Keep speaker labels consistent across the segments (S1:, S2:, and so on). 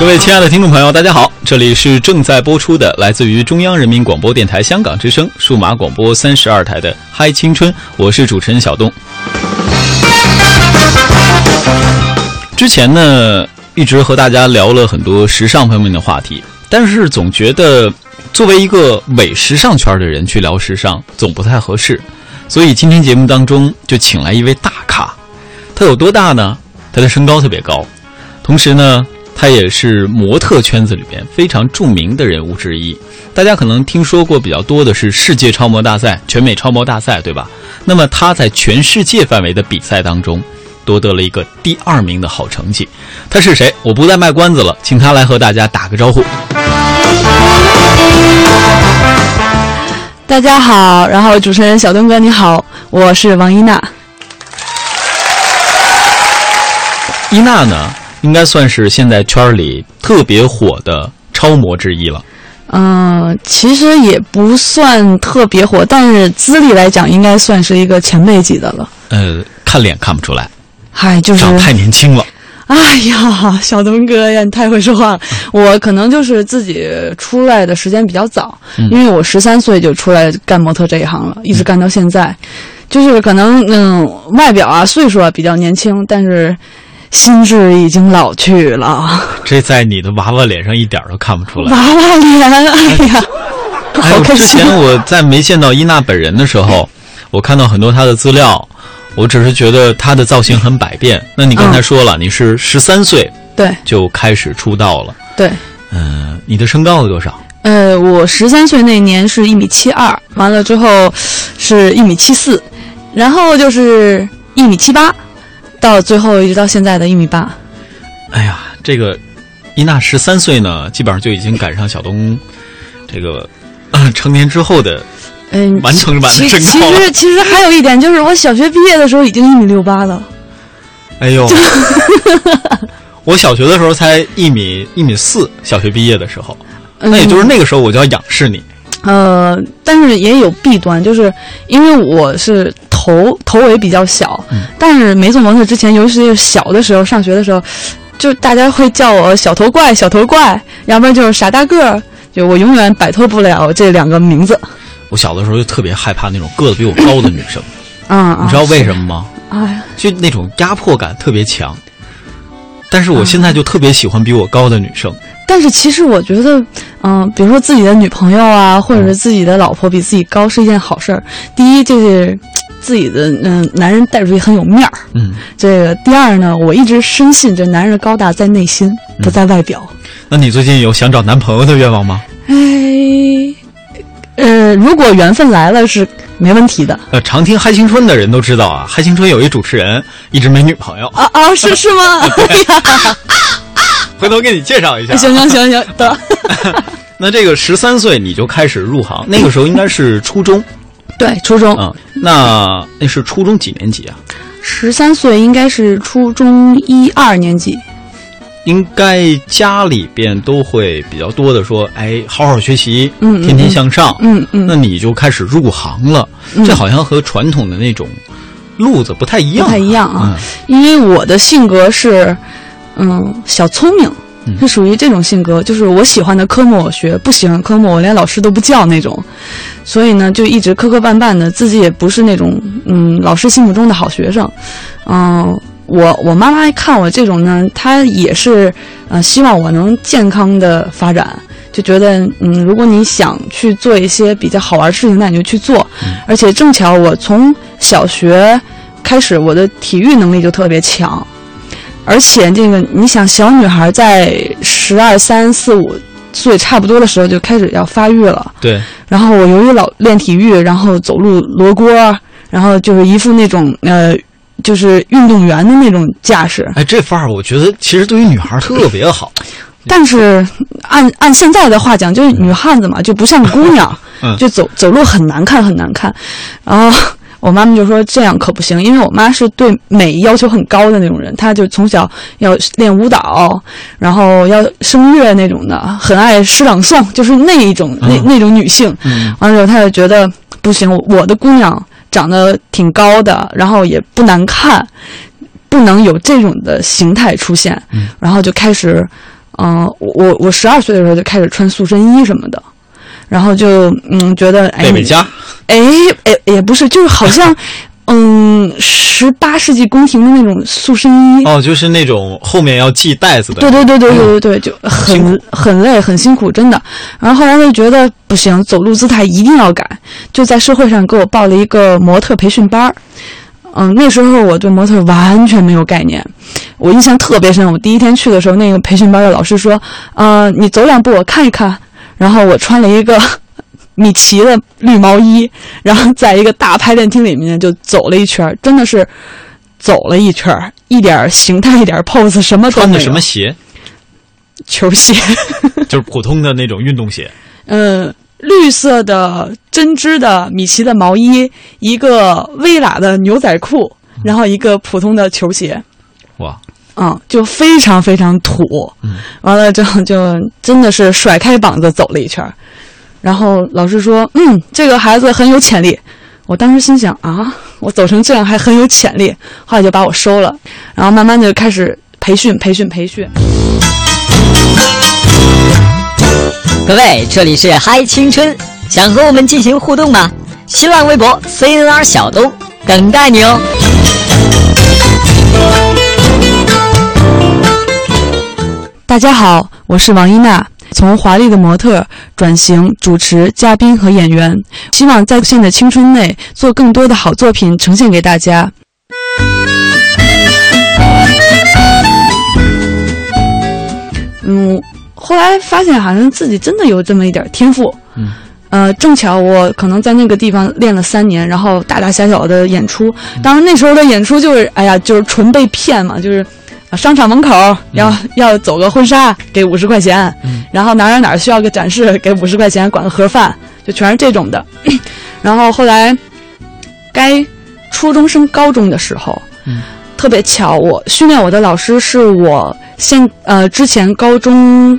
S1: 各位亲爱的听众朋友，大家好，这里是正在播出的来自于中央人民广播电台香港之声数码广播三十二台的《嗨青春》，我是主持人小东。之前呢，一直和大家聊了很多时尚方面的话题，但是总觉得作为一个伪时尚圈的人去聊时尚，总不太合适。所以今天节目当中就请来一位大咖，他有多大呢？他的身高特别高，同时呢。他也是模特圈子里边非常著名的人物之一，大家可能听说过比较多的是世界超模大赛、全美超模大赛，对吧？那么他在全世界范围的比赛当中夺得了一个第二名的好成绩。他是谁？我不再卖关子了，请他来和大家打个招呼。
S2: 大家好，然后主持人小东哥你好，我是王一娜。
S1: 一娜呢？应该算是现在圈里特别火的超模之一了。
S2: 嗯，其实也不算特别火，但是资历来讲，应该算是一个前辈级的了。
S1: 呃，看脸看不出来，
S2: 嗨，就是
S1: 长太年轻了。
S2: 哎呀，小东哥呀，你太会说话了。我可能就是自己出来的时间比较早，因为我十三岁就出来干模特这一行了，一直干到现在。就是可能嗯，外表啊，岁数啊比较年轻，但是。心智已经老去了，
S1: 这在你的娃娃脸上一点都看不出来。
S2: 娃娃脸，哎呀，好开
S1: 心！之前我在没见到伊娜本人的时候，我看到很多她的资料，我只是觉得她的造型很百变。那你刚才说了，你是十三岁
S2: 对
S1: 就开始出道了，
S2: 对，
S1: 嗯，你的身高有多少？
S2: 呃，我十三岁那年是一米七二，完了之后是一米七四，然后就是一米七八。到最后一直到现在的一米八，
S1: 哎呀，这个伊娜十三岁呢，基本上就已经赶上小东这个成年之后的
S2: 嗯
S1: 完成版的身高
S2: 其实其实还有一点就是，我小学毕业的时候已经一米六八了。
S1: 哎呦，我小学的时候才一米一米四，小学毕业的时候，那也就是那个时候我就要仰视你。
S2: 呃，但是也有弊端，就是因为我是。头头围比较小，但是没做模特之前，尤其是小的时候，上学的时候，就大家会叫我小头怪，小头怪，要不然就是傻大个儿，就我永远摆脱不了这两个名字。
S1: 我小的时候就特别害怕那种个子比我高的女生，
S2: 嗯，
S1: 你知道为什么吗？
S2: 哎，
S1: 就那种压迫感特别强。但是我现在就特别喜欢比我高的女生。
S2: 但是其实我觉得，嗯，比如说自己的女朋友啊，或者是自己的老婆比自己高是一件好事儿。第一，就是。自己的嗯，男人带出去很有面儿。
S1: 嗯，
S2: 这个第二呢，我一直深信这男人高大在内心，不在外表。
S1: 那你最近有想找男朋友的愿望吗？
S2: 哎，呃，如果缘分来了是没问题的。
S1: 呃，常听《嗨青春》的人都知道啊，《嗨青春》有一主持人一直没女朋友
S2: 啊啊，是是吗？
S1: 回头给你介绍一下。
S2: 行行行行，得。
S1: 那这个十三岁你就开始入行，那个时候应该是初中。
S2: 对，初中。
S1: 嗯，那那是初中几年级啊？
S2: 十三岁，应该是初中一二年级。
S1: 应该家里边都会比较多的说，哎，好好学习，
S2: 嗯，
S1: 天天向上，
S2: 嗯嗯。
S1: 那你就开始入行了，这好像和传统的那种路子不太一样，
S2: 不太一样啊。因为我的性格是，嗯，小聪明。是属于这种性格，就是我喜欢的科目我学，不喜欢科目我连老师都不叫那种，所以呢，就一直磕磕绊绊的，自己也不是那种嗯老师心目中的好学生，嗯，我我妈妈看我这种呢，她也是呃希望我能健康的发展，就觉得嗯如果你想去做一些比较好玩的事情，那你就去做，而且正巧我从小学开始，我的体育能力就特别强。而且这个，你想，小女孩在十二三四五岁差不多的时候就开始要发育了。
S1: 对。
S2: 然后我由于老练体育，然后走路罗锅，然后就是一副那种呃，就是运动员的那种架势。
S1: 哎，这范儿我觉得其实对于女孩特别好。
S2: 但是按按现在的话讲，就是女汉子嘛，就不像姑娘，就走走路很难看，很难看。然后。我妈妈就说这样可不行，因为我妈是对美要求很高的那种人，她就从小要练舞蹈，然后要声乐那种的，很爱诗朗诵，就是那一种那那种女性。完了之后，她就觉得不行，我的姑娘长得挺高的，然后也不难看，不能有这种的形态出现。然后就开始，嗯、我我我十二岁的时候就开始穿塑身衣什么的，然后就嗯觉得哎
S1: 贝贝家，
S2: 哎哎也不是，就是好像 嗯十八世纪宫廷的那种塑身衣。
S1: 哦，就是那种后面要系带子的。
S2: 对对对对对对对，就很很累很辛苦，真的。然后后来就觉得不行，走路姿态一定要改，就在社会上给我报了一个模特培训班儿。嗯，那时候我对模特完全没有概念，我印象特别深。我第一天去的时候，那个培训班的老师说：“呃，你走两步，我看一看。”然后我穿了一个 米奇的绿毛衣，然后在一个大排练厅里面就走了一圈儿，真的是走了一圈儿，一点儿形态、一点儿 pose 什么都没有。
S1: 穿的什么鞋？
S2: 球鞋？
S1: 就是普通的那种运动鞋。
S2: 嗯，绿色的针织的米奇的毛衣，一个微喇的牛仔裤，然后一个普通的球鞋。
S1: 哇，
S2: 嗯，就非常非常土。
S1: 嗯，
S2: 完了之后就真的是甩开膀子走了一圈，然后老师说：“嗯，这个孩子很有潜力。”我当时心想啊，我走成这样还很有潜力，后来就把我收了，然后慢慢就开始培训、培训、培训。
S3: 各位，这里是嗨青春，想和我们进行互动吗？新浪微博 CNR 小东等待你哦。
S2: 大家好，我是王一娜，从华丽的模特转型主持、嘉宾和演员，希望在有限的青春内做更多的好作品呈现给大家。嗯，后来发现好像自己真的有这么一点天赋。
S1: 嗯。
S2: 呃，正巧我可能在那个地方练了三年，然后大大小小的演出。当然那时候的演出就是，哎呀，就是纯被骗嘛，就是啊商场门口要、要走个婚纱给五十块钱，
S1: 嗯。
S2: 然后哪儿哪儿需要个展示给五十块钱，管个盒饭，就全是这种的。然后后来该初中升高中的时候，
S1: 嗯。
S2: 特别巧，我训练我的老师是我现呃之前高中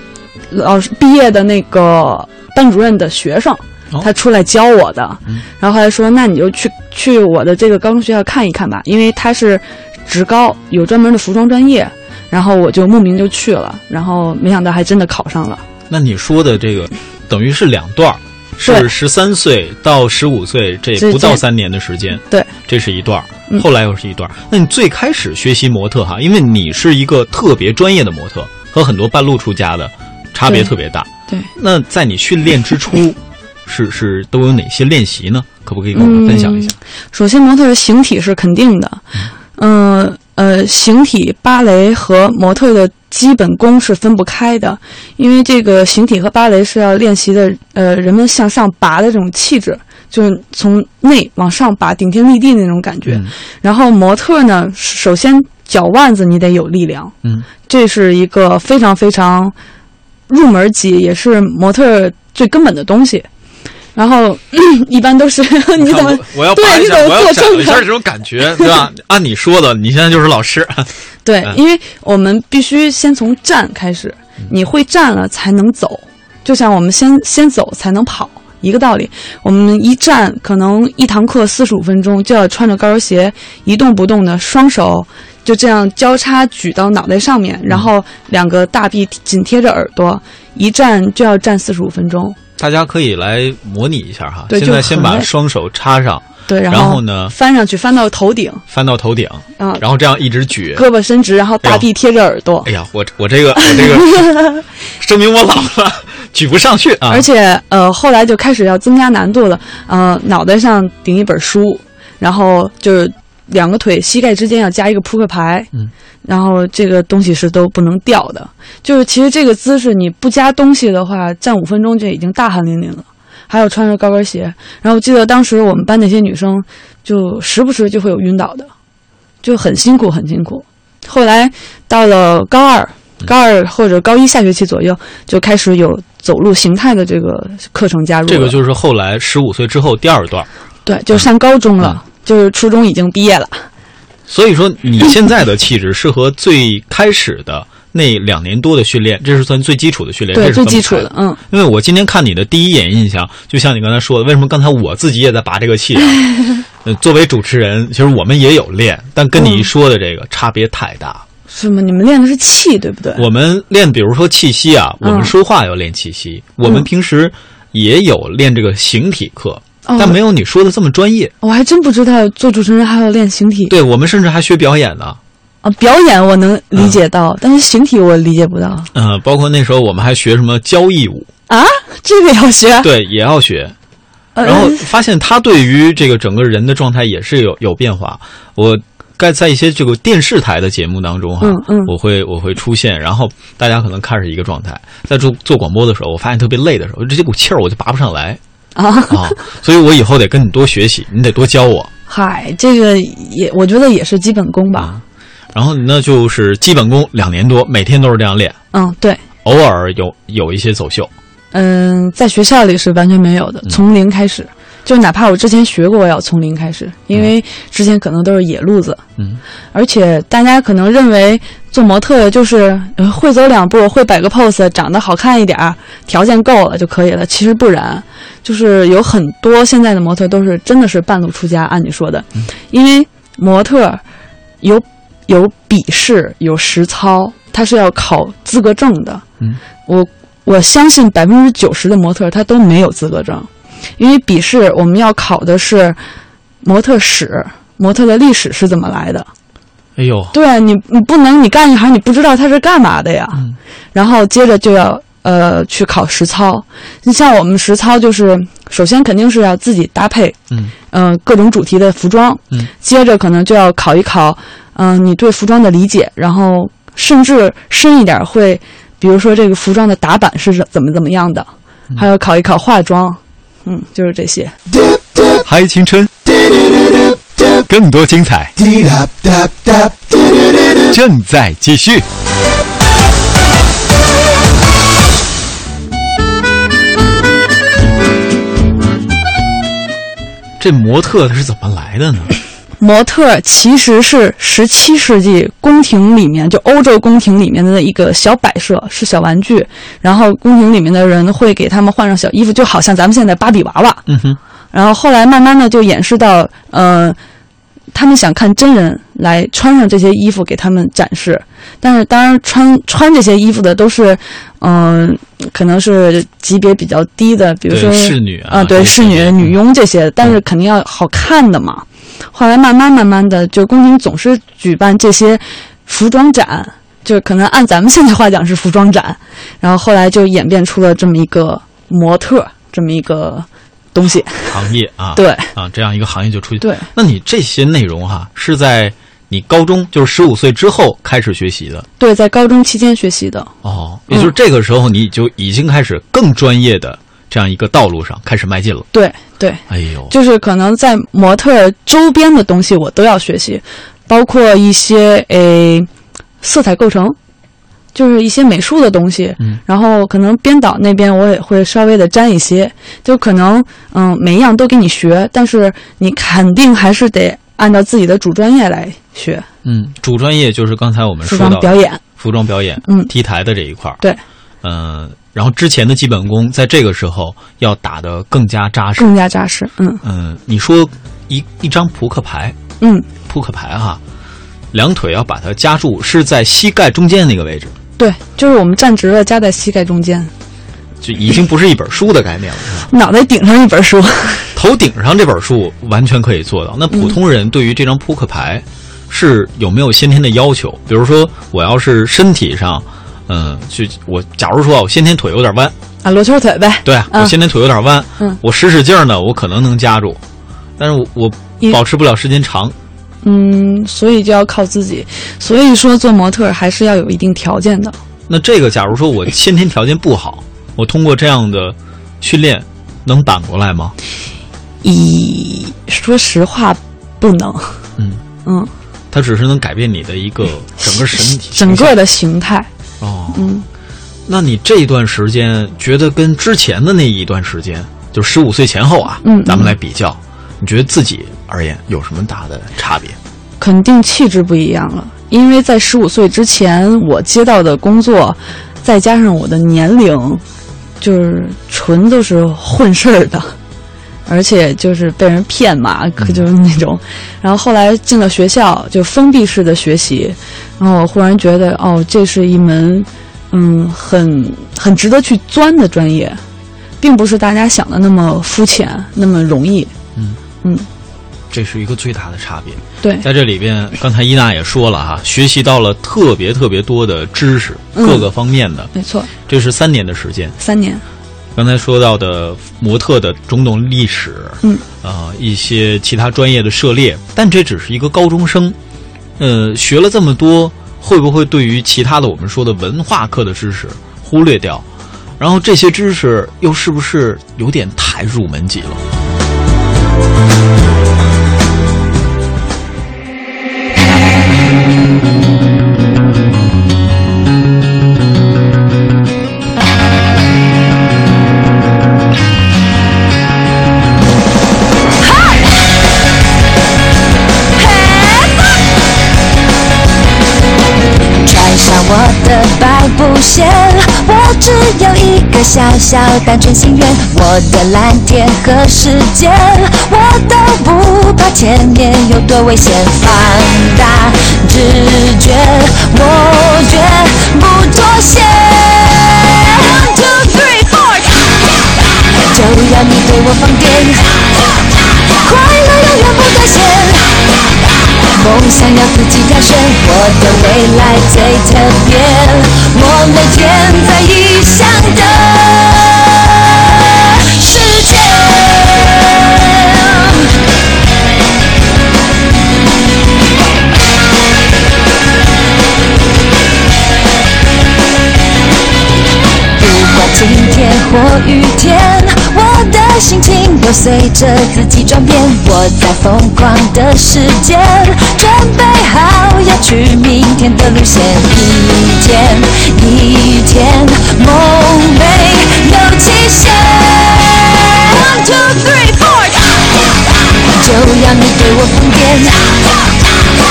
S2: 老师毕业的那个班主任的学生。
S1: 哦。
S2: 他出来教我的，
S1: 嗯。
S2: 然后后来说，那你就去去我的这个高中学校看一看吧，因为他是职高，有专门的服装专业。然后我就慕名就去了，然后没想到还真的考上了。
S1: 那你说的这个，等于是两段儿，是十三岁到十五岁这不到三年的时间。
S2: 对，
S1: 这是一段后来又是一段儿。那你最开始学习模特哈，因为你是一个特别专业的模特，和很多半路出家的差别特别大。
S2: 对，
S1: 那在你训练之初，是是都有哪些练习呢？可不可以跟我们分享一下？
S2: 首先，模特的形体是肯定的，嗯呃，形体芭蕾和模特的基本功是分不开的，因为这个形体和芭蕾是要练习的，呃，人们向上拔的这种气质，就是从内往上拔，顶天立地那种感觉。
S1: 嗯
S2: 然后模特呢，首先脚腕子你得有力量，
S1: 嗯，
S2: 这是一个非常非常入门级，也是模特最根本的东西。然后一般都是 你怎么
S1: 我我要
S2: 对你怎么做正的
S1: 找一下这种感觉，对吧？按你说的，你现在就是老师。嗯，
S2: 对因为我们必须先从站开始，你会站了才能走，就像我们先先走才能跑一个道理。我们一站，可能一堂课四十五分钟就要穿着高跟鞋一动不动的，双手就这样交叉举到脑袋上面，然后两个大臂紧贴着耳朵，一站就要站四十五分钟。
S1: 大家可以来模拟一下哈。
S2: 对
S1: 现在先把双手插上，
S2: 对，
S1: 然
S2: 后
S1: 后呢
S2: 翻上去，翻到头顶，
S1: 翻到头顶，
S2: 啊、
S1: 然后这样一直举。
S2: 胳膊伸直，然后大臂贴着耳朵。
S1: 哎呀，我我这个我这个，证明我老了，举不上去啊。
S2: 而且呃，后来就开始要增加难度了。呃，脑袋上顶一本书，然后就是两个腿膝盖之间要加一个扑克牌，
S1: 嗯，
S2: 然后这个东西是都不能掉的。就是其实这个姿势你不加东西的话，站五分钟就已经大汗淋漓了。还有穿着高跟鞋，然后我记得当时我们班那些女生就时不时就会有晕倒的，就很辛苦很辛苦。后来到了高二，高二或者高一下学期左右，就开始有走路形态的这个课程加入。
S1: 这个就是后来十五岁之后第二段。
S2: 对，就上高中了，
S1: 嗯
S2: 就是初中已经毕业了。
S1: 所以说，你现在的气质是和最开始的那两年多的训练，这是算最基础的训练，
S2: 对，
S1: 这是
S2: 最基础的，嗯，
S1: 因为我今天看你的第一眼印象，就像你刚才说的，为什么刚才我自己也在拔这个气啊？呃，作为主持人，其实我们也有练，但跟你一说的这个差别太大。
S2: 是吗？你们练的是气，对不对？
S1: 我们练，比如说气息啊，我们
S2: 嗯
S1: 说话要练气息。我们平时也有练这个形体课，
S2: 哦
S1: 但没有你说的这么专业。
S2: 我还真不知道做主持人还要练形体
S1: 对我们甚至还学表演呢。
S2: 啊！表演我能理解到，但是形体我理解不到
S1: 嗯、包括那时候我们还学什么交谊舞，
S2: 啊！这个要学，
S1: 对，也要学。
S2: 呃
S1: 然后发现他对于这个整个人的状态也是有有变化。我该在一些这个电视台的节目当中哈，
S2: 嗯嗯
S1: 我会我会出现，然后大家可能看是一个状态，在做做广播的时候，我发现特别累的时候，这股气儿我就拔不上来
S2: 啊，
S1: 啊，所以我以后得跟你多学习，你得多教我。
S2: 嗨，这个也我觉得也是基本功吧。
S1: 然后那，就是基本功两年多，每天都是这样练，
S2: 嗯，对，
S1: 偶尔有有一些走秀。
S2: 嗯，在学校里是完全没有的，从零开始。就哪怕我之前学过，我也要从零开始，因为之前可能都是野路子。
S1: 嗯，
S2: 而且大家可能认为做模特就是呃会走两步，会摆个 pose，长得好看一点儿，条件够了就可以了。其实不然，就是有很多现在的模特都是真的是半路出家。按你说的，因为模特有有笔试，有实操，他是要考资格证的。
S1: 嗯，
S2: 我我相信百分之九十的模特他都没有资格证，因为笔试我们要考的是模特史，模特的历史是怎么来的。
S1: 哎呦，
S2: 对你，你不能你干一行你不知道他是干嘛的呀。
S1: 嗯。
S2: 然后接着就要呃去考实操。你像我们实操就是首先肯定是要自己搭配，
S1: 嗯。
S2: 呃各种主题的服装，
S1: 嗯，
S2: 接着可能就要考一考，嗯、你对服装的理解，然后甚至深一点会，比如说这个服装的打版是怎么怎么样的，
S1: 嗯。
S2: 还要考一考化妆，嗯，就是这些。
S1: 嗨青春，更多精彩正在继续。这模特他是怎么来的呢？
S2: 模特其实是十七世纪宫廷里面，就欧洲宫廷里面的一个小摆设，是小玩具。然后宫廷里面的人会给他们换上小衣服，就好像咱们现在芭比娃娃。
S1: 嗯哼，
S2: 然后后来慢慢的就演示到，呃，他们想看真人来穿上这些衣服给他们展示。但是当然穿穿这些衣服的都是，嗯、可能是级别比较低的，比如说
S1: 侍女啊
S2: 对，侍女、女佣这些，但是肯定要好看的嘛。后来慢慢慢慢的，就宫廷总是举办这些服装展，就可能按咱们现在话讲是服装展，然后后来就演变出了这么一个模特这么一个东西。
S1: 行业啊，
S2: 对
S1: 啊，这样一个行业就出去。
S2: 对，
S1: 那你这些内容哈、是在你高中，就是十五岁之后开始学习的
S2: 对，在高中期间学习的。
S1: 哦，也就是这个时候你就已经开始更专业的这样一个道路上开始迈进了。
S2: 对对，
S1: 哎呦，
S2: 就是可能在模特周边的东西我都要学习，包括一些诶色彩构成，就是一些美术的东西。
S1: 嗯，
S2: 然后可能编导那边我也会稍微的沾一些，就可能嗯每一样都给你学，但是你肯定还是得按照自己的主专业来学，
S1: 嗯，主专业就是刚才我们说到的
S2: 装表演。
S1: 服装表演，
S2: 嗯
S1: T 台的这一块儿。
S2: 对，
S1: 嗯、然后之前的基本功在这个时候要打得更加扎实。
S2: 更加扎实。嗯
S1: 嗯，你说一一张扑克牌，
S2: 嗯，
S1: 扑克牌哈，两腿要把它夹住，是在膝盖中间那个位置，
S2: 对，就是我们站直了，夹在膝盖中间，
S1: 就已经不是一本书的概念了，
S2: 脑袋顶上一本书。
S1: 头顶上这本书完全可以做到。那普通人对于这张扑克牌是有没有先天的要求？比如说，我要是身体上，嗯，去我假如说我先天腿有点弯，
S2: 啊，罗圈腿呗。
S1: 对我先天腿有点弯，
S2: 嗯
S1: 我使使劲儿呢，我可能能夹住，但是我我保持不了时间长。
S2: 嗯，所以就要靠自己。所以说做模特还是要有一定条件的。
S1: 那这个，假如说我先天条件不好，我通过这样的训练能扳过来吗？
S2: 以说实话，不能。
S1: 嗯
S2: 嗯，
S1: 它只是能改变你的一个整个身体
S2: 整个的形态。
S1: 哦。
S2: 嗯，
S1: 那你这一段时间觉得跟之前的那一段时间，就十五岁前后啊，
S2: 嗯
S1: 咱们来比较，你觉得自己而言有什么大的差别？
S2: 肯定气质不一样了。因为在十五岁之前，我接到的工作，再加上我的年龄，就是纯都是混事儿的。而且就是被人骗嘛，可就是那种。然后后来进了学校，就封闭式的学习，然后我忽然觉得，哦，这是一门嗯很很值得去钻的专业，并不是大家想的那么肤浅，那么容易。
S1: 嗯
S2: 嗯。
S1: 这是一个最大的差别。
S2: 对，
S1: 在这里边，刚才伊娜也说了哈，学习到了特别特别多的知识，各个方面的。
S2: 没错，
S1: 这是三年的时间。
S2: 三年。
S1: 刚才说到的模特的种种历史，
S2: 嗯，
S1: 啊，一些其他专业的涉猎，但这只是一个高中生，呃，学了这么多，会不会对于其他的我们说的文化课的知识忽略掉？然后这些知识又是不是有点太入门级了？
S4: 小小单纯心愿，我的蓝天和时间，我都不怕前面有多危险。放大直觉，我绝不妥协。One two three four，就要你对我放电，快乐永远不断线。梦想要自己挑选，我的未来最特别，我每天在异乡的。随着自己转变。我在疯狂的时间，准备好要去明天的路线。一天一天，梦没有期限。One two three four，就要你对我放电，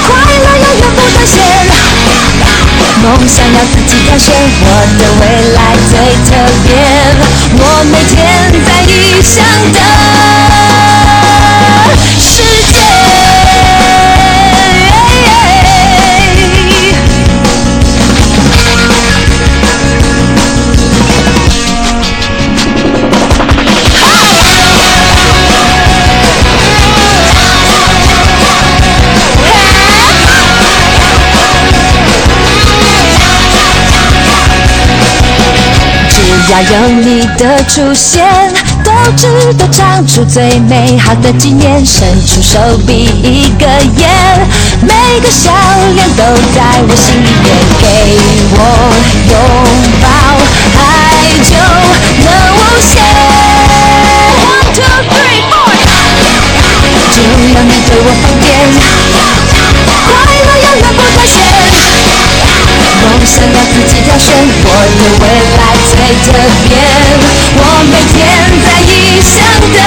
S4: 快乐永远不断线。梦想要自己挑选，我的未来最特别，我每天在异乡等有你的出现，都值得唱出最美好的纪念。伸出手臂一个眼，每个笑脸都在我心里面。给我拥抱，爱就能无限。One two three four，就要你对我放电，快乐永远不断线。梦想要自己挑选，我的未来最特别，我每天在异乡的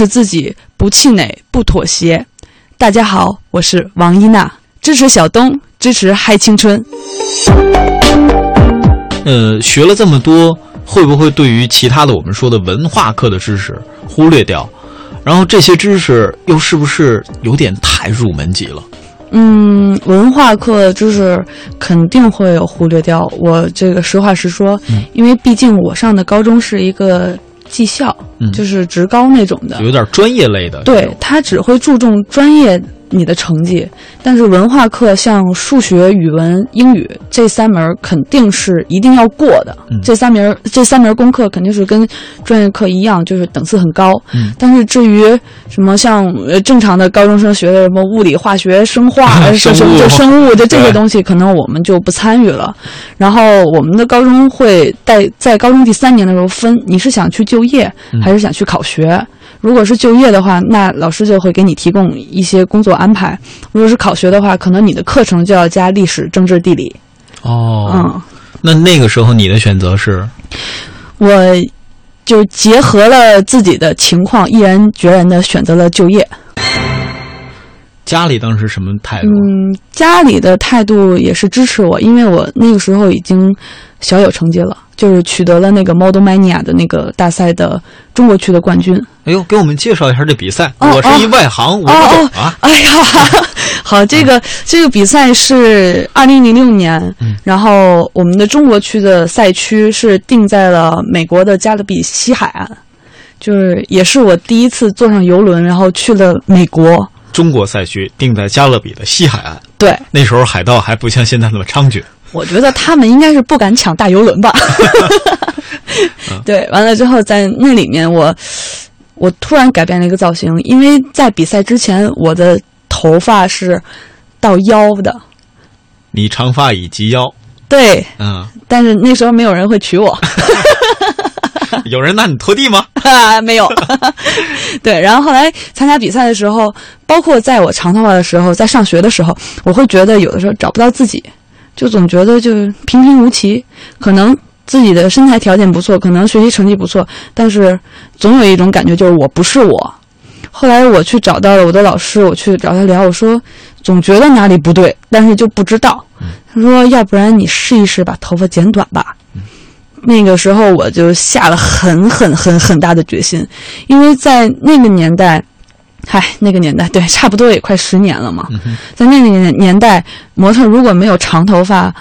S2: 持自己，不气馁，不妥协。大家好，我是王一娜，支持小东，支持嗨青春。
S1: 呃，学了这么多，会不会对于其他的我们说的文化课的知识忽略掉？然后这些知识又是不是有点太入门级了？
S2: 嗯，文化课知识肯定会有忽略掉。我这个实话实说，因为毕竟我上的高中是一个。技校，就是职高那种的，
S1: 有点专业类的。
S2: 对他只会注重专业。你的成绩，但是文化课像数学、语文、英语这三门肯定是一定要过的。这三门这三门功课肯定是跟专业课一样，就是等次很高。但是至于什么像正常的高中生学的什么物理、化学、生化、
S1: 生
S2: 物、就 生物的这些东西，可能我们就不参与了。然后我们的高中会在在高中第三年的时候分，你是想去就业，还还是想去考学。如果是就业的话，那老师就会给你提供一些工作安排；如果是考学的话，可能你的课程就要加历史、政治、地理。
S1: 哦，
S2: 嗯，
S1: 那那个时候你的选择是？
S2: 我就结合了自己的情况，毅然决然的选择了就业。
S1: 家里当时什么态度？
S2: 嗯，家里的态度也是支持我，因为我那个时候已经小有成绩了，就是取得了那个 Model Mania 的那个大赛的中国区的冠军。
S1: 哎呦，给我们介绍一下这比赛。
S2: 哦
S1: 我是一外行，我不
S2: 哦
S1: 懂
S2: 哦
S1: 啊。
S2: 哎呀，好，这个这个比赛是二零零六年，
S1: 嗯
S2: 然后我们的中国区的赛区是定在了美国的加勒比西海岸，就是也是我第一次坐上游轮，然后去了美国。
S1: 中国赛区定在加勒比的西海岸，
S2: 对，
S1: 那时候海盗还不像现在那么猖獗。
S2: 我觉得他们应该是不敢抢大游轮吧。对，完了之后在那里面我，我突然改变了一个造型，因为在比赛之前我的头发是到腰的，
S1: 你长发已及腰，
S2: 对，
S1: 嗯，
S2: 但是那时候没有人会娶我，
S1: 有人拿你拖地吗？
S2: 啊，没有。对，然后后来参加比赛的时候，包括在我长头发的时候，在上学的时候，我会觉得有的时候找不到自己，就总觉得就平平无奇。可能自己的身材条件不错，可能学习成绩不错，但是总有一种感觉就是我不是我。后来我去找到了我的老师，我去找他聊，我说总觉得哪里不对，但是就不知道。他说要不然你试一试把头发剪短吧。那个时候我就下了很很很很大的决心，因为在那个年代，嗨，那个年代对，差不多也快十年了嘛。在那个年年代，模特如果没有长头发，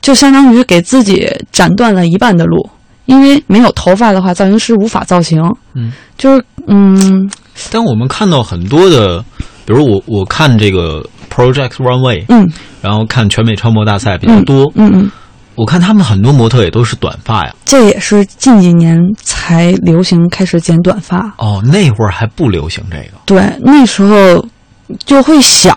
S2: 就相当于给自己斩断了一半的路，因为没有头发的话，造型师无法造型。
S1: 嗯，
S2: 就是嗯。
S1: 但我们看到很多的，比如我我看这个 Project Runway，
S2: 嗯。
S1: 然后看全美超模大赛比较多，
S2: 嗯嗯，
S1: 我看他们很多模特也都是短发呀。
S2: 这也是近几年才流行开始剪短发。
S1: 哦，那会儿还不流行这个。
S2: 对，那时候就会想，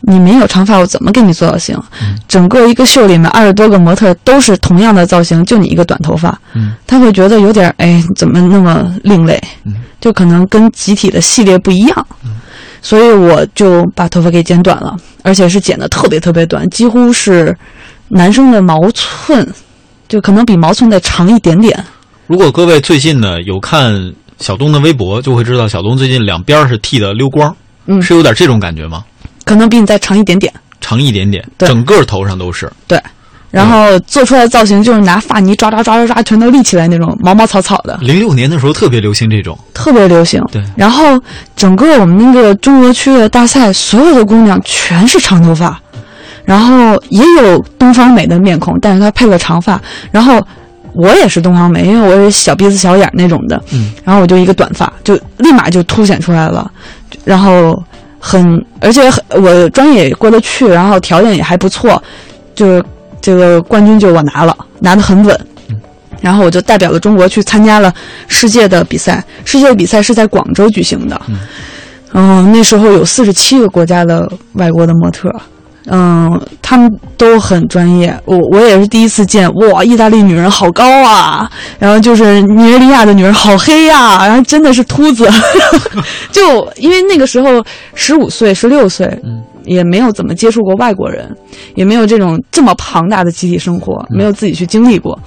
S2: 你没有长发，我怎么给你做造型？整个一个秀里面二十多个模特都是同样的造型，就你一个短头发，
S1: 嗯，
S2: 他会觉得有点哎，怎么那么另类？
S1: 嗯，
S2: 就可能跟集体的系列不一样。所以我就把头发给剪短了，而且是剪的特别特别短，几乎是男生的毛寸，就可能比毛寸再长一点点。
S1: 如果各位最近呢有看小东的微博，就会知道小东最近两边是剃的溜光，
S2: 嗯
S1: 是有点这种感觉吗？
S2: 可能比你再长一点点。
S1: 长一点点，
S2: 对
S1: 整个头上都是。
S2: 对，然后做出来的造型就是拿发泥抓抓抓抓抓，全都立起来那种毛毛草草的，
S1: 零六年的时候特别流行这种，
S2: 特别流行。
S1: 对
S2: 然后整个我们那个中国区的大赛，所有的姑娘全是长头发，然后也有东方美的面孔，但是她配了长发，然后。我也是东方美，因为我是小鼻子小眼儿那种的，
S1: 嗯，
S2: 然后我就一个短发，就立马就凸显出来了，然后很，而且很我专业也过得去，然后条件也还不错，就是这个冠军就我拿了，拿得很稳。然后我就代表了中国去参加了世界的比赛，世界的比赛是在广州举行的。嗯、那时候有四十七个国家的外国的模特，嗯，他们都很专业。我我也是第一次见，哇，意大利女人好高啊，然后就是尼日利亚的女人好黑呀、然后真的是秃子。就因为那个时候十五岁、十六岁，也没有怎么接触过外国人，也没有这种这么庞大的集体生活，没有自己去经历过，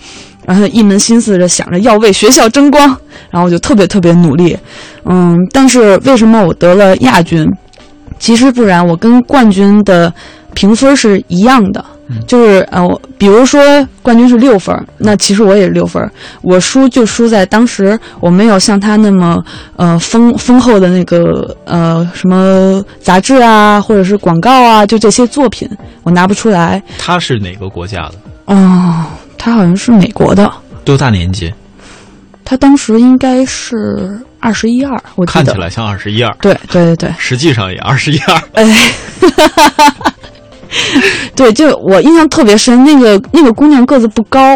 S2: 然后一门心思的想着要为学校争光，然后我就特别特别努力，嗯，但是为什么我得了亚军？其实不然，我跟冠军的评分是一样的，就是呃，我比如说冠军是六分，那其实我也是六分，我输就输在当时我没有像他那么呃丰丰厚的那个呃什么杂志啊，或者是广告啊，就这些作品我拿不出来。
S1: 他是哪个国家的？
S2: 哦，他好像是美国的，
S1: 多大年纪？
S2: 他当时应该是二十一二，我。
S1: 看起来像二十一二，
S2: 对对对对，
S1: 实际上也二十一二。
S2: 哎，对，就我印象特别深，那个那个姑娘个子不高，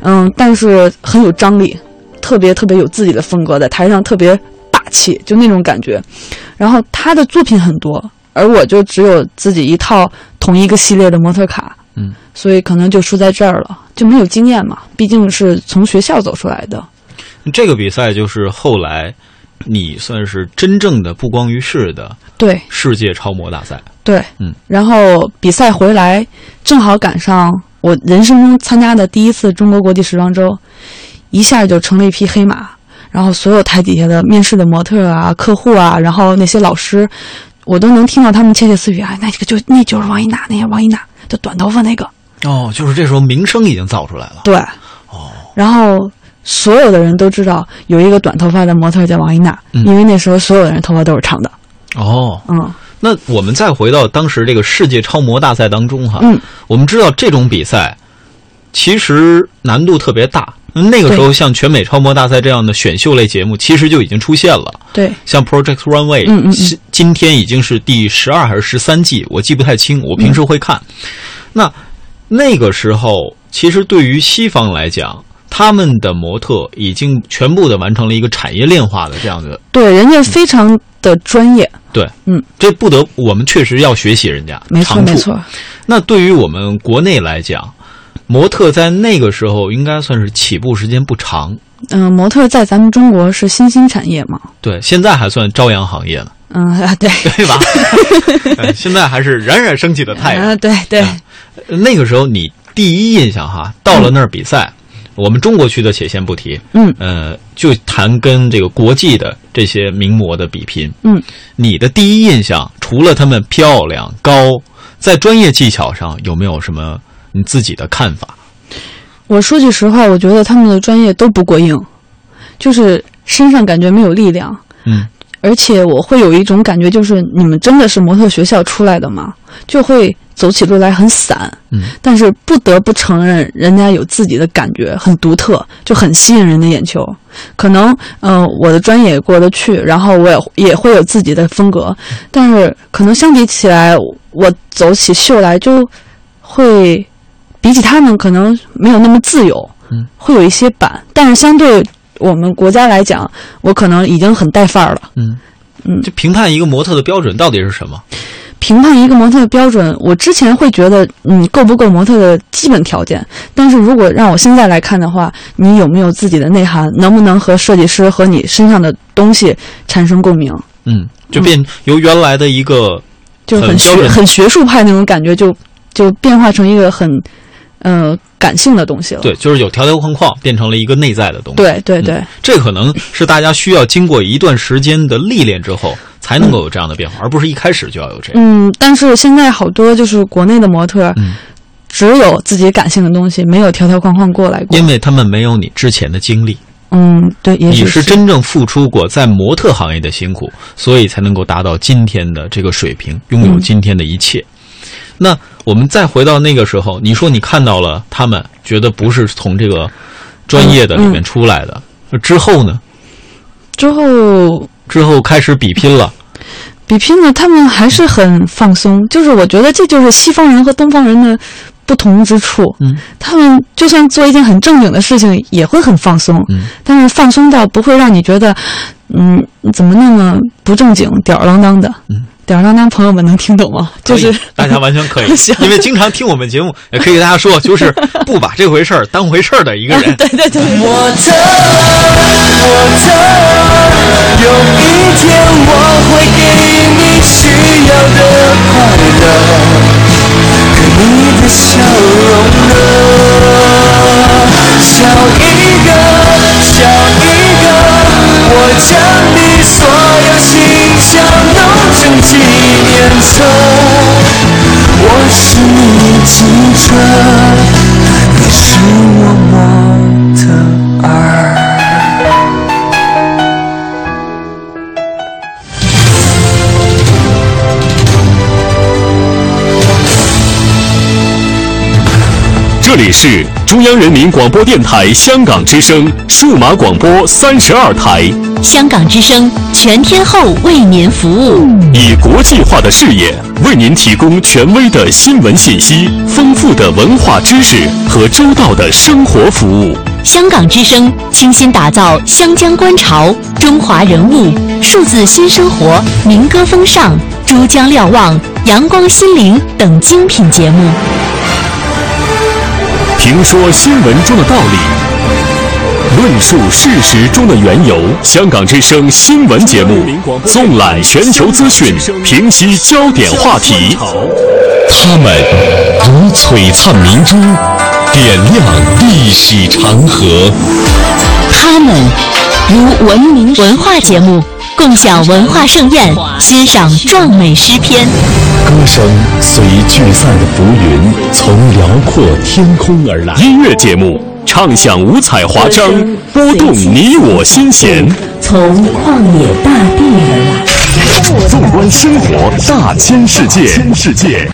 S2: 嗯，但是很有张力，特别特别有自己的风格，在台上特别霸气，就那种感觉。然后她的作品很多，而我就只有自己一套同一个系列的模特卡，
S1: 嗯，
S2: 所以可能就输在这儿了，就没有经验嘛，毕竟是从学校走出来的。
S1: 这个比赛就是后来你算是真正的不光于世的
S2: 对
S1: 世界超模大赛。
S2: 对，
S1: 嗯，
S2: 然后比赛回来正好赶上我人生中参加的第一次中国国际时装周，一下就成了一匹黑马。然后所有台底下的面试的模特啊、客户啊，然后那些老师，我都能听到他们窃窃私语啊，那这个就那就是王一娜，那个王一娜，就短头发那个，
S1: 哦，就是这时候名声已经造出来了。
S2: 对，
S1: 哦，
S2: 然后所有的人都知道有一个短头发的模特叫王一娜，
S1: 嗯
S2: 因为那时候所有的人头发都是长的，
S1: 哦，
S2: 嗯
S1: 那我们再回到当时这个世界超模大赛当中哈，
S2: 嗯，
S1: 我们知道这种比赛其实难度特别大。那个时候，像全美超模大赛这样的选秀类节目，其实就已经出现了。
S2: 对，
S1: 像 Project Runway，
S2: 嗯嗯嗯
S1: 今今天已经是第十二还是十三季，我记不太清。我平时会看。那那个时候，其实对于西方来讲，他们的模特已经全部的完成了一个产业链化的这样的。
S2: 对，人家非常的专业，
S1: 对，
S2: 嗯，
S1: 这不得我们确实要学习人家，
S2: 没错没错，
S1: 那对于我们国内来讲，模特在那个时候应该算是起步时间不长。
S2: 嗯、模特在咱们中国是新兴产业嘛，
S1: 对，现在还算朝阳行业呢，
S2: 嗯啊对，
S1: 对吧？哎 现在还是冉冉升起的太阳。
S2: 啊对对，
S1: 那个时候你第一印象哈，到了那儿比赛，我们中国区的且先不提，
S2: 嗯
S1: 呃，就谈跟这个国际的这些名模的比拼。
S2: 嗯，
S1: 你的第一印象，除了她们漂亮高，在专业技巧上有没有什么你自己的看法？
S2: 我说句实话，我觉得他们的专业都不过硬，就是身上感觉没有力量，
S1: 嗯，
S2: 而且我会有一种感觉，就是你们真的是模特学校出来的吗？就会走起路来很散，
S1: 嗯，
S2: 但是不得不承认，人家有自己的感觉，很独特，就很吸引人的眼球。可能，呃，我的专业也过得去，然后我也也会有自己的风格，但是可能相比起来，我走起秀来就会比起他们可能没有那么自由，
S1: 嗯，
S2: 会有一些板，但是相对我们国家来讲，我可能已经很带范儿了。
S1: 嗯
S2: 嗯
S1: 就评判一个模特的标准到底是什么？
S2: 评判一个模特的标准，我之前会觉得你够不够模特的基本条件，但是如果让我现在来看的话，你有没有自己的内涵，能不能和设计师和你身上的东西产生共鸣，
S1: 嗯，就变由原来的一个
S2: 就很学很学术派那种感觉，就就变化成一个很呃感性的东西了。
S1: 对，就是有条条框框变成了一个内在的东西。
S2: 对对对，
S1: 这可能是大家需要经过一段时间的历练之后，才能够有这样的变化，而不是一开始就要有这样。
S2: 嗯，但是现在好多就是国内的模特，
S1: 嗯
S2: 只有自己感性的东西，没有条条框框过来过。
S1: 因为他们没有你之前的经历，
S2: 嗯，对，也
S1: 你是真正付出过在模特行业的辛苦，所以才能够达到今天的这个水平，拥有今天的一切。那我们再回到那个时候，你说你看到了他们，觉得不是从这个专业的里面出来的，那之后呢？
S2: 之后
S1: 之后开始比拼了，
S2: 比拼呢，他们还是很放松。就是我觉得这就是西方人和东方人的不同之处。
S1: 嗯，
S2: 他们就算做一件很正经的事情，也会很放松。
S1: 嗯，
S2: 但是放松到不会让你觉得，嗯，怎么那么不正经、吊儿郎当的。
S1: 嗯。
S2: 吊儿郎当，朋友们能听懂吗？就是
S1: 大家完全可以，因为经常听我们节目，也可以给大家说，就是不把这回事儿当回事儿的一个人。
S2: 对 对对，
S5: 模特，模特，有一天我会给你需要的快乐，可你的笑容呢？笑一个，笑一个，我将你所有念册。我是你青春，你是我模特儿。
S6: 这里是中央人民广播电台香港之声数码广播三十二台，
S7: 香港之声全天候为您服务。
S6: 以国际化的视野为您提供权威的新闻信息、丰富的文化知识和周到的生活服务。
S7: 香港之声倾心打造湘江观潮、中华人物、数字新生活、民歌风尚、珠江瞭望、阳光心灵等精品节目。
S6: 评说新闻中的道理，论述事实中的缘由。香港之声新闻节目，纵览全球资讯，平息焦点话题。他们如璀璨明珠，点亮历史长河。
S7: 他们如文明文化节目，共享文化盛宴，欣赏壮美诗篇。
S6: 歌声随聚散的浮云，从辽阔天空而来。音乐节目唱响五彩华章，拨动你我心弦。
S7: 从旷野大地而来。
S6: 纵观生活大千世界，世界。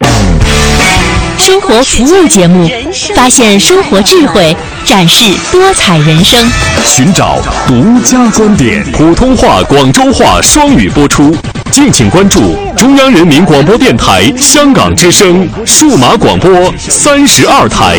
S7: 生活服务节目，发现生活智慧，展示多彩人生。
S6: 寻找独家观点，普通话、广州话双语播出。敬请关注中央人民广播电台香港之声数码广播三十二台。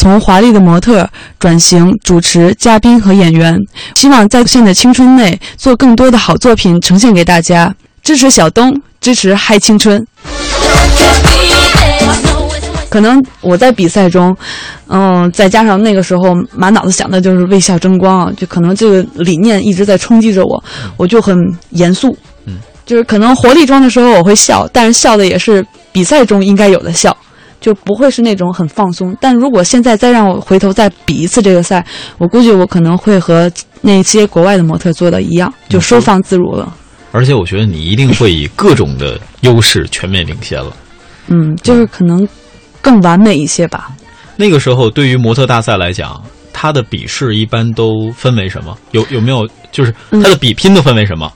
S2: 从华丽的模特转型主持、嘉宾和演员，希望在有限的青春内做更多的好作品呈现给大家。支持小东，支持嗨青春。可能我在比赛中，嗯，再加上那个时候满脑子想的就是为校争光啊，就可能这个理念一直在冲击着我，我就很严肃。
S1: 嗯，
S2: 就是可能活力装的时候我会笑，但是笑的也是比赛中应该有的笑，就不会是那种很放松。但如果现在再让我回头再比一次这个赛，我估计我可能会和那些国外的模特做的一样，就收放自如了。
S1: 而且我觉得你一定会以各种的优势全面领先了。
S2: 嗯，就是可能更完美一些吧。
S1: 那个时候，对于模特大赛来讲，它的笔试一般都分为什么？有有没有？就是它的比拼都分为什么？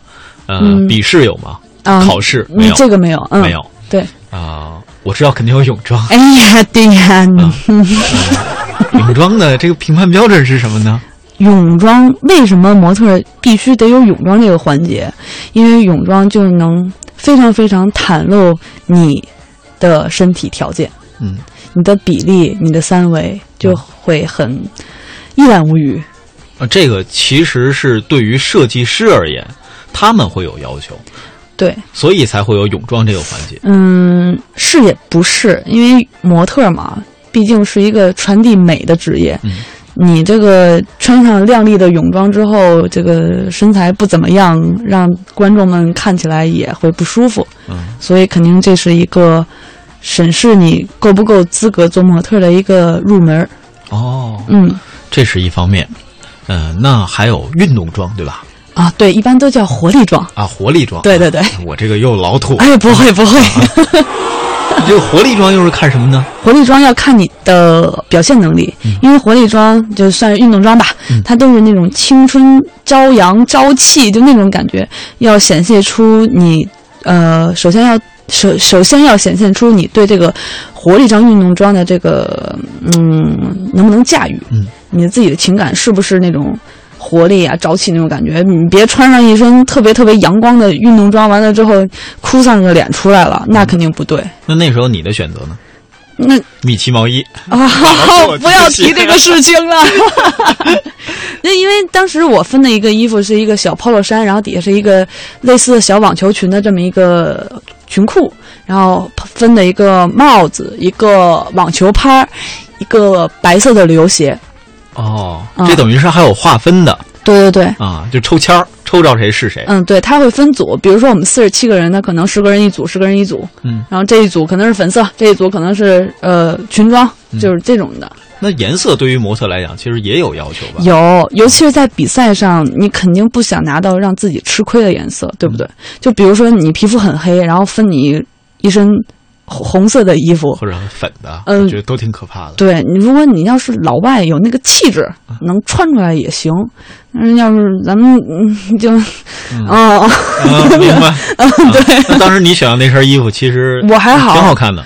S1: 呃，
S2: 嗯
S1: 笔试有吗？
S2: 啊
S1: 考试没有？
S2: 嗯这个没有，嗯，
S1: 没有
S2: 对，
S1: 啊、我知道肯定有泳装。
S2: 哎呀，对呀，你
S1: 泳装的这个评判标准是什么呢？
S2: 泳装为什么模特必须得有泳装这个环节？因为泳装就能非常非常袒露你的身体条件，
S1: 嗯，
S2: 你的比例、你的三围就会很一览无余。
S1: 啊，这个其实是对于设计师而言，他们会有要求，
S2: 对，
S1: 所以才会有泳装这个环节。
S2: 嗯，是也不是，因为模特嘛，毕竟是一个传递美的职业。
S1: 嗯
S2: 你这个穿上靓丽的泳装之后，这个身材不怎么样，让观众们看起来也会不舒服。
S1: 嗯，
S2: 所以肯定这是一个审视你够不够资格做模特的一个入门。
S1: 哦，
S2: 嗯，
S1: 这是一方面。嗯、那还有运动装对吧？
S2: 啊，对，一般都叫活力装。
S1: 啊，活力装。
S2: 对对对。
S1: 我这个又老土。
S2: 哎，不会不会。
S1: 你 这个活力装又是看什么呢？
S2: 活力装要看你的表现能力，
S1: 嗯
S2: 因为活力装就算是运动装吧，它都是那种青春朝阳朝气，就那种感觉，要显现出你呃，首先要首首先要显现出你对这个活力装运动装的这个嗯能不能驾驭，
S1: 嗯，
S2: 你自己的情感是不是那种。活力啊，朝气那种感觉，你别穿上一身特别特别阳光的运动装，完了之后哭丧着脸出来了，那肯定不对。
S1: 那那时候你的选择呢？
S2: 那
S1: 米奇毛衣
S2: 啊，不要提这个事情了。那 因为当时我分的一个衣服是一个小 polo 衫，然后底下是一个类似小网球裙的这么一个裙裤，然后分的一个帽子、一个网球拍、一个白色的旅游鞋。
S1: 哦，
S2: 嗯
S1: 这等于是还有划分的
S2: 对对对，
S1: 啊，就抽签儿，抽着谁是谁。
S2: 嗯，对，他会分组，比如说我们四十七个人，那可能十个人一组，十个人一组，
S1: 嗯，
S2: 然后这一组可能是粉色，这一组可能是呃裙装，就是这种的。
S1: 那颜色对于模特来讲，其实也有要求吧？
S2: 有，尤其是在比赛上，你肯定不想拿到让自己吃亏的颜色，对不对？就比如说你皮肤很黑，然后分你一身红色的衣服，
S1: 或者粉的，
S2: 嗯
S1: 我觉得都挺可怕的。
S2: 对你，如果你要是老外有那个气质，能穿出来也行。嗯，要是咱们嗯就，哦，
S1: 啊，明白。
S2: 嗯，对。
S1: 那当时你选的那身衣服，其实
S2: 我还好
S1: 挺好看的，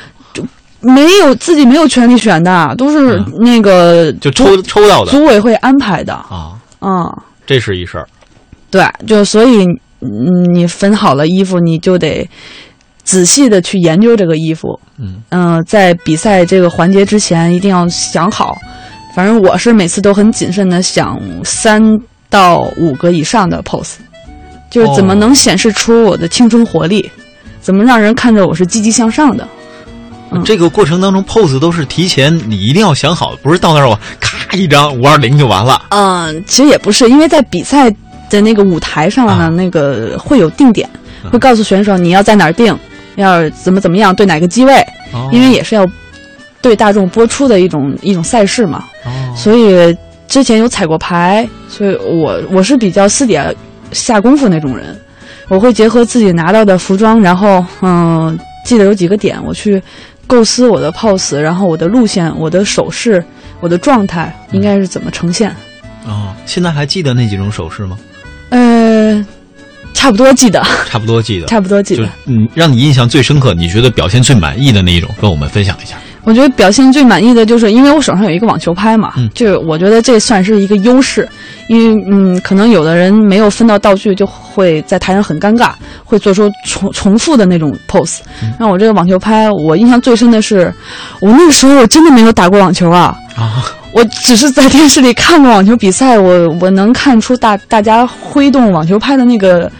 S2: 没有自己没有权利选的，都是那个
S1: 就抽抽到的
S2: 组委会安排的
S1: 啊。
S2: 嗯，
S1: 这是一事儿。
S2: 对，就所以嗯你分好了衣服，你就得仔细的去研究这个衣服。
S1: 嗯
S2: 呃在比赛这个环节之前，一定要想好。反正我是每次都很谨慎的想三到五个以上的 pose，就是怎么能显示出我的青春活力，怎么让人看着我是积极向上的。嗯
S1: 这个过程当中，pose 都是提前你一定要想好，不是到那儿我咔一张五二零就完了。
S2: 嗯，其实也不是，因为在比赛的那个舞台上呢，那个会有定点，会告诉选手你要在哪儿定，要怎么怎么样，对哪个机位，
S1: 哦
S2: 因为也是要对大众播出的一种一种赛事嘛。
S1: 哦
S2: 所以之前有踩过牌，所以我我是比较私底下下功夫那种人，我会结合自己拿到的服装，然后嗯，记得有几个点，我去构思我的 pose，然后我的路线、我的手势、我的状态应该是怎么呈现。
S1: 哦，现在还记得那几种手势吗？
S2: 呃，差不多记得，
S1: 差不多记得，
S2: 差不多记得。
S1: 就嗯，让你印象最深刻，你觉得表现最满意的那一种，跟我们分享一下。
S2: 我觉得表现最满意的就是，因为我手上有一个网球拍嘛，
S1: 嗯。
S2: 就我觉得这算是一个优势，因为嗯，可能有的人没有分到道具，就会在台上很尴尬，会做出重重复的那种 pose。那、
S1: 嗯
S2: 我这个网球拍，我印象最深的是，我那个时候我真的没有打过网球啊，
S1: 啊，
S2: 我只是在电视里看过网球比赛，我我能看出大大家挥动网球拍的那个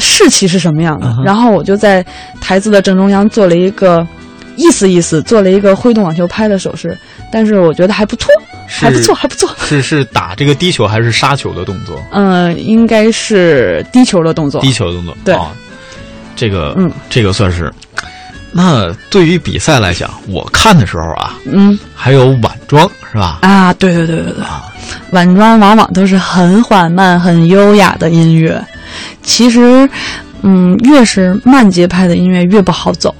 S2: 士气是什么样的。然后我就在台子的正中央做了一个意思意思，做了一个挥动网球拍的手势，但是我觉得还不错，还不错，还不错。
S1: 是是打这个低球还是杀球的动作？
S2: 嗯、应该是低球的动作。
S1: 低球的动作。
S2: 对
S1: 啊，这个
S2: 嗯，
S1: 这个算是。那对于比赛来讲，我看的时候啊，
S2: 嗯
S1: 还有晚装是吧？
S2: 啊，对对对对对，晚装往往都是很缓慢、很优雅的音乐。其实，嗯，越是慢节拍的音乐越不好走，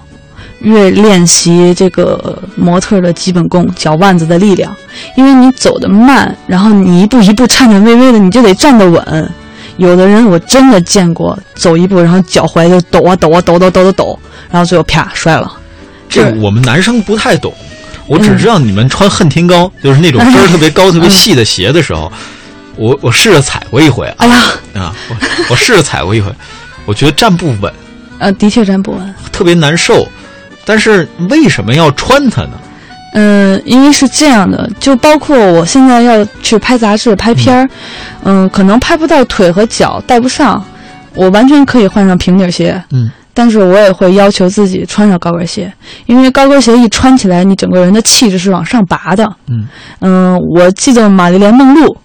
S2: 越练习这个模特的基本功，脚腕子的力量。因为你走得慢，然后你一步一步颤颤巍巍的，你就得站得稳。有的人我真的见过，走一步然后脚踝就抖啊抖啊抖抖抖抖抖，然后最后啪摔了。
S1: 这我们男生不太懂，我
S2: 嗯
S1: 只知道你们穿恨天高，就是那种 跟儿特别高、特别细的鞋的时候，我我试着踩过一回啊
S2: 哎呀，
S1: 啊，我我试着踩过一回，我觉得站不稳，
S2: 呃，的确站不稳。
S1: 特别难受。但是为什么要穿它呢？
S2: 嗯，因为是这样的，就包括我现在要去拍杂志、拍片儿，嗯，可能拍不到腿和脚，带不上，我完全可以换上平底鞋，
S1: 嗯，
S2: 但是我也会要求自己穿上高跟鞋，因为高跟鞋一穿起来，你整个人的气质是往上拔的，
S1: 嗯
S2: 嗯，我记得玛丽莲梦露，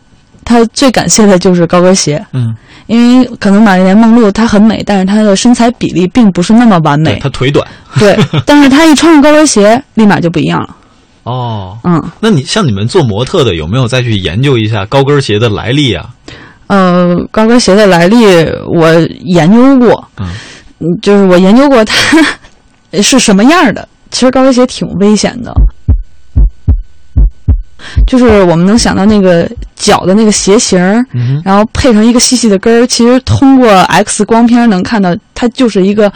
S2: 她最感谢的就是高跟鞋，
S1: 嗯，
S2: 因为可能玛丽莲梦露她很美，但是她的身材比例并不是那么完美，
S1: 她腿短。
S2: 对，但是她一穿上高跟鞋，立马就不一样了。
S1: 哦，
S2: 嗯，
S1: 那你像你们做模特的，有没有再去研究一下高跟鞋的来历啊？
S2: 呃，高跟鞋的来历我研究过，
S1: 嗯，
S2: 就是我研究过它 是什么样的。其实高跟鞋挺危险的，就是我们能想到那个脚的那个鞋型然后配上一个细细的跟儿，其实通过 X 光片能看到，它就是一个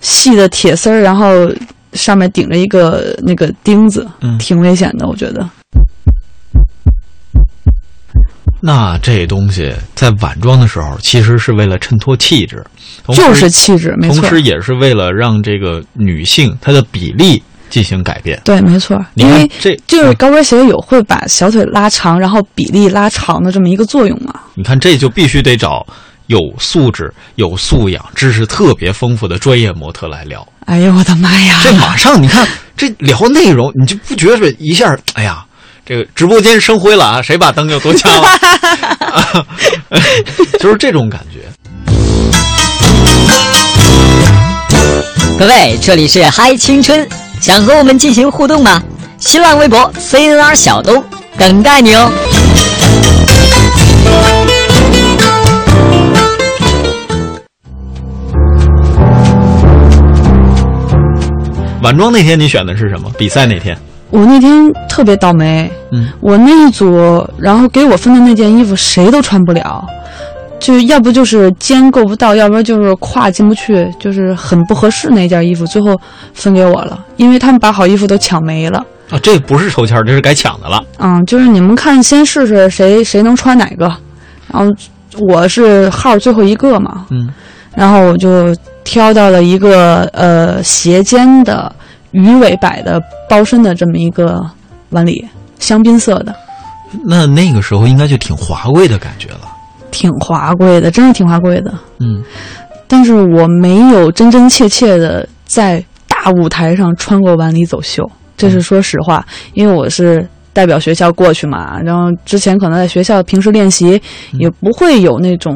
S2: 细的铁丝儿，然后上面顶着一个那个钉子，
S1: 嗯
S2: 挺危险的，我觉得。
S1: 那这东西在晚装的时候，其实是为了衬托气质，
S2: 就是气质没错
S1: 同时也是为了让这个女性她的比例进行改变。
S2: 对，没错，因为
S1: 这
S2: 就是高跟鞋有会把小腿拉长，然后比例拉长的这么一个作用嘛。
S1: 你看，这就必须得找有素质、有素养、知识特别丰富的专业模特来聊。
S2: 哎呦我的妈呀！
S1: 这马上你看，这聊内容，你就不觉得一下，哎呀，这个直播间生灰了啊！谁把灯又都掐了？就是这种感觉。
S3: 各位，这里是嗨青春，想和我们进行互动吗？新浪微博 CNR 小东等待你哦。
S1: 晚晚装那天你选的是什么？比赛那天？
S2: 我那天特别倒霉，
S1: 嗯，
S2: 我那一组，然后给我分的那件衣服谁都穿不了，就要不就是肩够不到，要不然就是胯进不去，就是很不合适那件衣服，最后分给我了，因为他们把好衣服都抢没了。
S1: 啊，这不是抽签儿，这是该抢的了。
S2: 嗯，就是你们看，先试试谁谁能穿哪个，然后我是号最后一个嘛，
S1: 嗯，
S2: 然后我就挑到了一个呃斜肩的鱼尾摆的包身的这么一个晚礼，香槟色的，
S1: 那那个时候应该就挺华贵的感觉了。
S2: 挺华贵的，真是挺华贵的。
S1: 嗯，
S2: 但是我没有真真切切的在大舞台上穿过晚礼走秀，这是说实话，因为我是代表学校过去嘛，然后之前可能在学校平时练习也不会有那种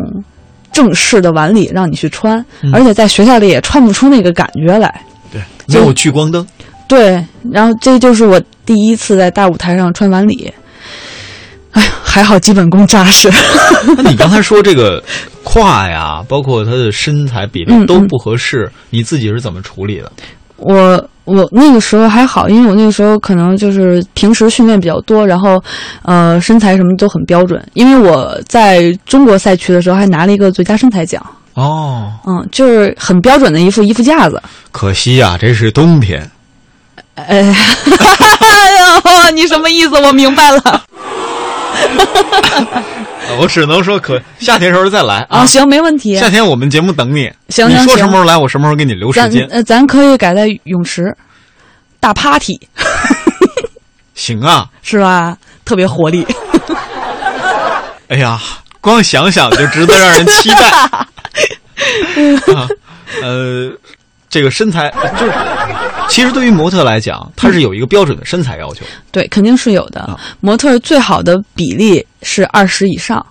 S2: 正式的晚礼让你去穿，
S1: 嗯
S2: 而且在学校里也穿不出那个感觉来。
S1: 对，没有聚光灯。
S2: 对，然后这就是我第一次在大舞台上穿晚礼。哎呀，还好基本功扎实。
S1: 那你刚才说这个胯呀，包括他的身材比例
S2: 嗯
S1: 都不合适，你自己是怎么处理的？
S2: 我我那个时候还好，因为我那个时候可能就是平时训练比较多，然后呃身材什么都很标准。因为我在中国赛区的时候还拿了一个最佳身材奖，
S1: 哦，
S2: 嗯，就是很标准的一副衣服架子。
S1: 可惜呀、这是冬天。
S2: 哎，哎呦，你什么意思？我明白了。
S1: 我只能说可夏天时候再来
S2: 啊，行，没问题。
S1: 夏天我们节目等你。
S2: 行
S1: 你
S2: 行你
S1: 说什么时候来，我什么时候给你留时
S2: 咱
S1: 间。
S2: 呃，咱可以改在泳池，大 party
S1: 行啊，
S2: 是吧？特别活力。
S1: 哎呀，光想想就值得让人期待。啊，呃，这个身材就是，其实对于模特来讲，它是有一个标准的身材要求。
S2: 对，肯定是有的。
S1: 啊
S2: 模特最好的比例是二十以上。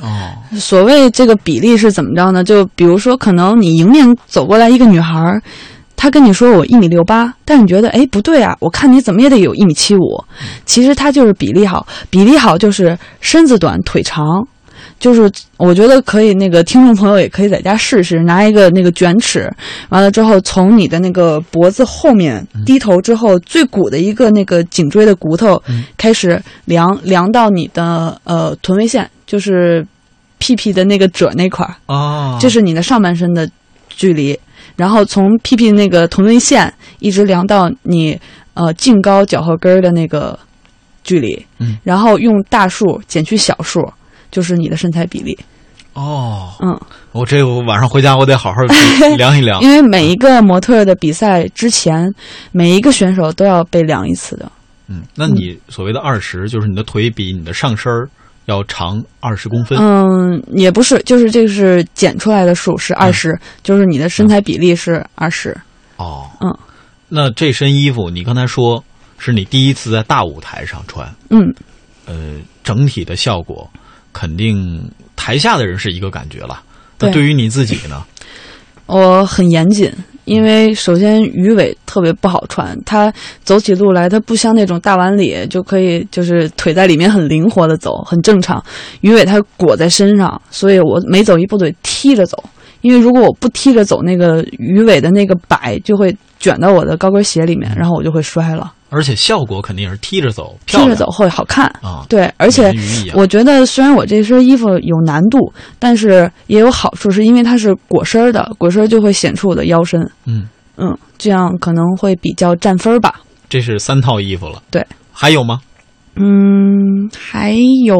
S1: 哦，
S2: 所谓这个比例是怎么着呢？就比如说，可能你迎面走过来一个女孩儿，她跟你说我一米六八，但你觉得哎不对啊，我看你怎么也得有一米七五。其实她就是比例好，比例好就是身子短腿长。就是我觉得可以，那个听众朋友也可以在家试试，拿一个那个卷尺，完了之后从你的那个脖子后面低头之后，最骨的一个那个颈椎的骨头开始量，量到你的呃臀围线，就是屁屁的那个褶那块儿，
S1: 哦，
S2: 这是你的上半身的距离，然后从屁屁那个臀围线一直量到你呃颈高脚后跟儿的那个距离，
S1: 嗯，
S2: 然后用大数减去小数，就是你的身材比例。
S1: 哦，
S2: 嗯，
S1: 我这我晚上回家我得好好量一量。
S2: 因。为每一个模特的比赛之前，每一个选手都要被量一次的。
S1: 嗯，那你所谓的二十，就是你的腿比你的上身儿要长二十公分。
S2: 嗯，也不是，就是这个是减出来的数是二十、就是你的身材比例是二十、
S1: 哦，
S2: 嗯，
S1: 那这身衣服你刚才说是你第一次在大舞台上穿，
S2: 嗯，
S1: 呃，整体的效果肯定台下的人是一个感觉了。那
S2: 对
S1: 对于你自己呢？
S2: 我很严谨，因为首先鱼尾特别不好穿，它走起路来它不像那种大碗里就可以就是腿在里面很灵活的走，很正常。鱼尾它裹在身上，所以我每走一步得踢着走，因为如果我不踢着走，那个鱼尾的那个摆就会卷到我的高跟鞋里面，然后我就会摔了。
S1: 而且效果肯定也是踢着走，
S2: 踢着走会好看
S1: 啊
S2: 对，而且我觉得虽然我这身衣服有难度，但是也有好处，是因为它是裹身儿的，裹身儿就会显出我的腰身。
S1: 嗯
S2: 嗯，这样可能会比较占分儿吧。
S1: 这是三套衣服了。
S2: 对，
S1: 还有吗？
S2: 嗯，还有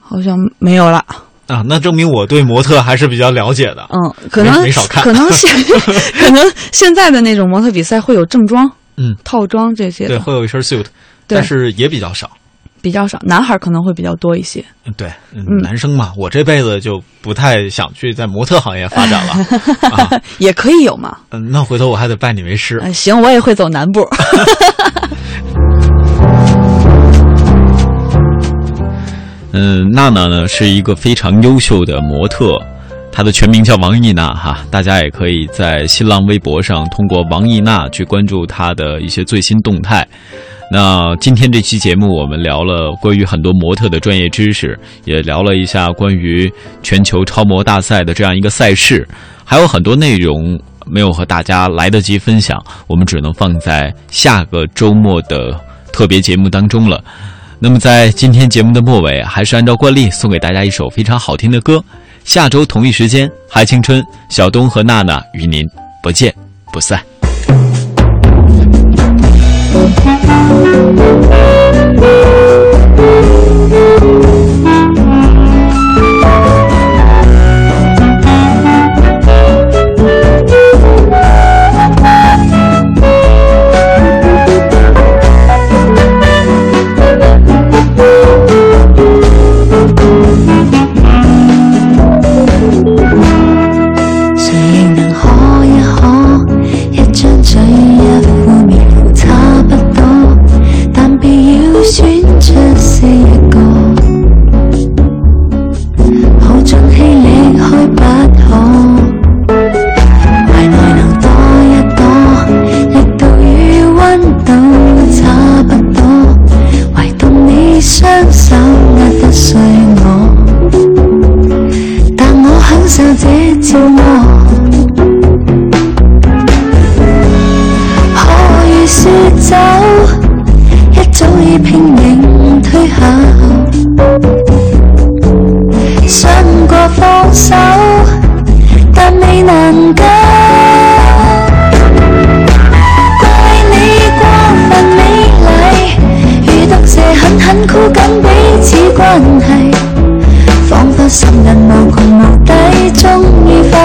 S2: 好像没有了。
S1: 啊，那证明我对模特还是比较了解的。
S2: 嗯，可能
S1: 没没少看，
S2: 可能现 可能现在的那种模特比赛会有正装、
S1: 嗯
S2: 套装这些
S1: 对，会有一身 suit，但是也比较少。
S2: 比较少，男孩可能会比较多一些。
S1: 嗯对，男生嘛，我这辈子就不太想去在模特行业发展了。啊，
S2: 也可以有嘛。
S1: 嗯，那回头我还得拜你为师。
S2: 嗯，行，我也会走南步。
S1: 嗯，娜娜呢是一个非常优秀的模特，她的全名叫王艺娜哈，大家也可以在新浪微博上通过王艺娜去关注她的一些最新动态。那今天这期节目，我们聊了关于很多模特的专业知识，也聊了一下关于全球超模大赛的这样一个赛事，还有很多内容没有和大家来得及分享，我们只能放在下个周末的特别节目当中了。那么在今天节目的末尾，还是按照惯例送给大家一首非常好听的歌。下周同一时间，嗨青春，小东和娜娜与您不见不散。
S4: 碎我但我享受这折磨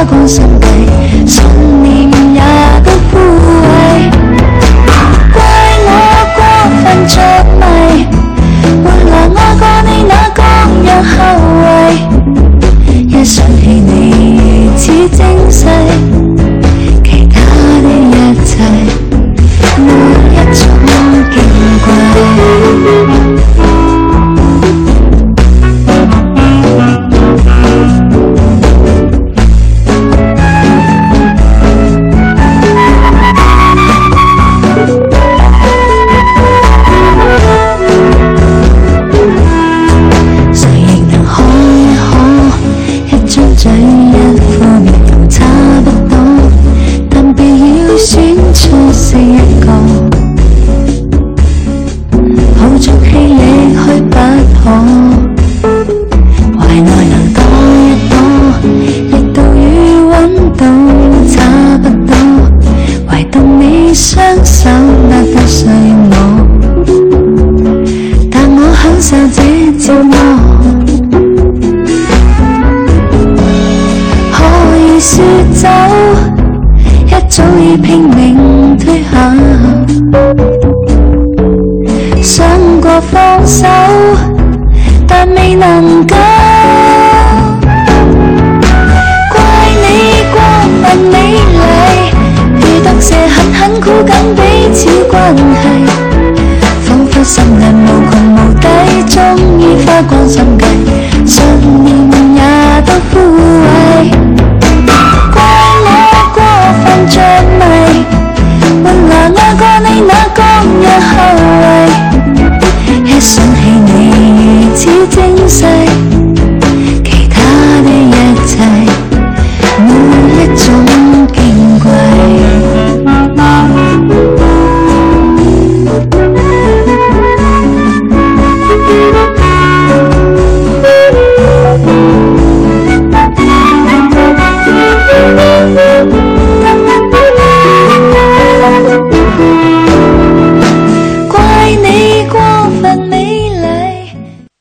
S4: 光心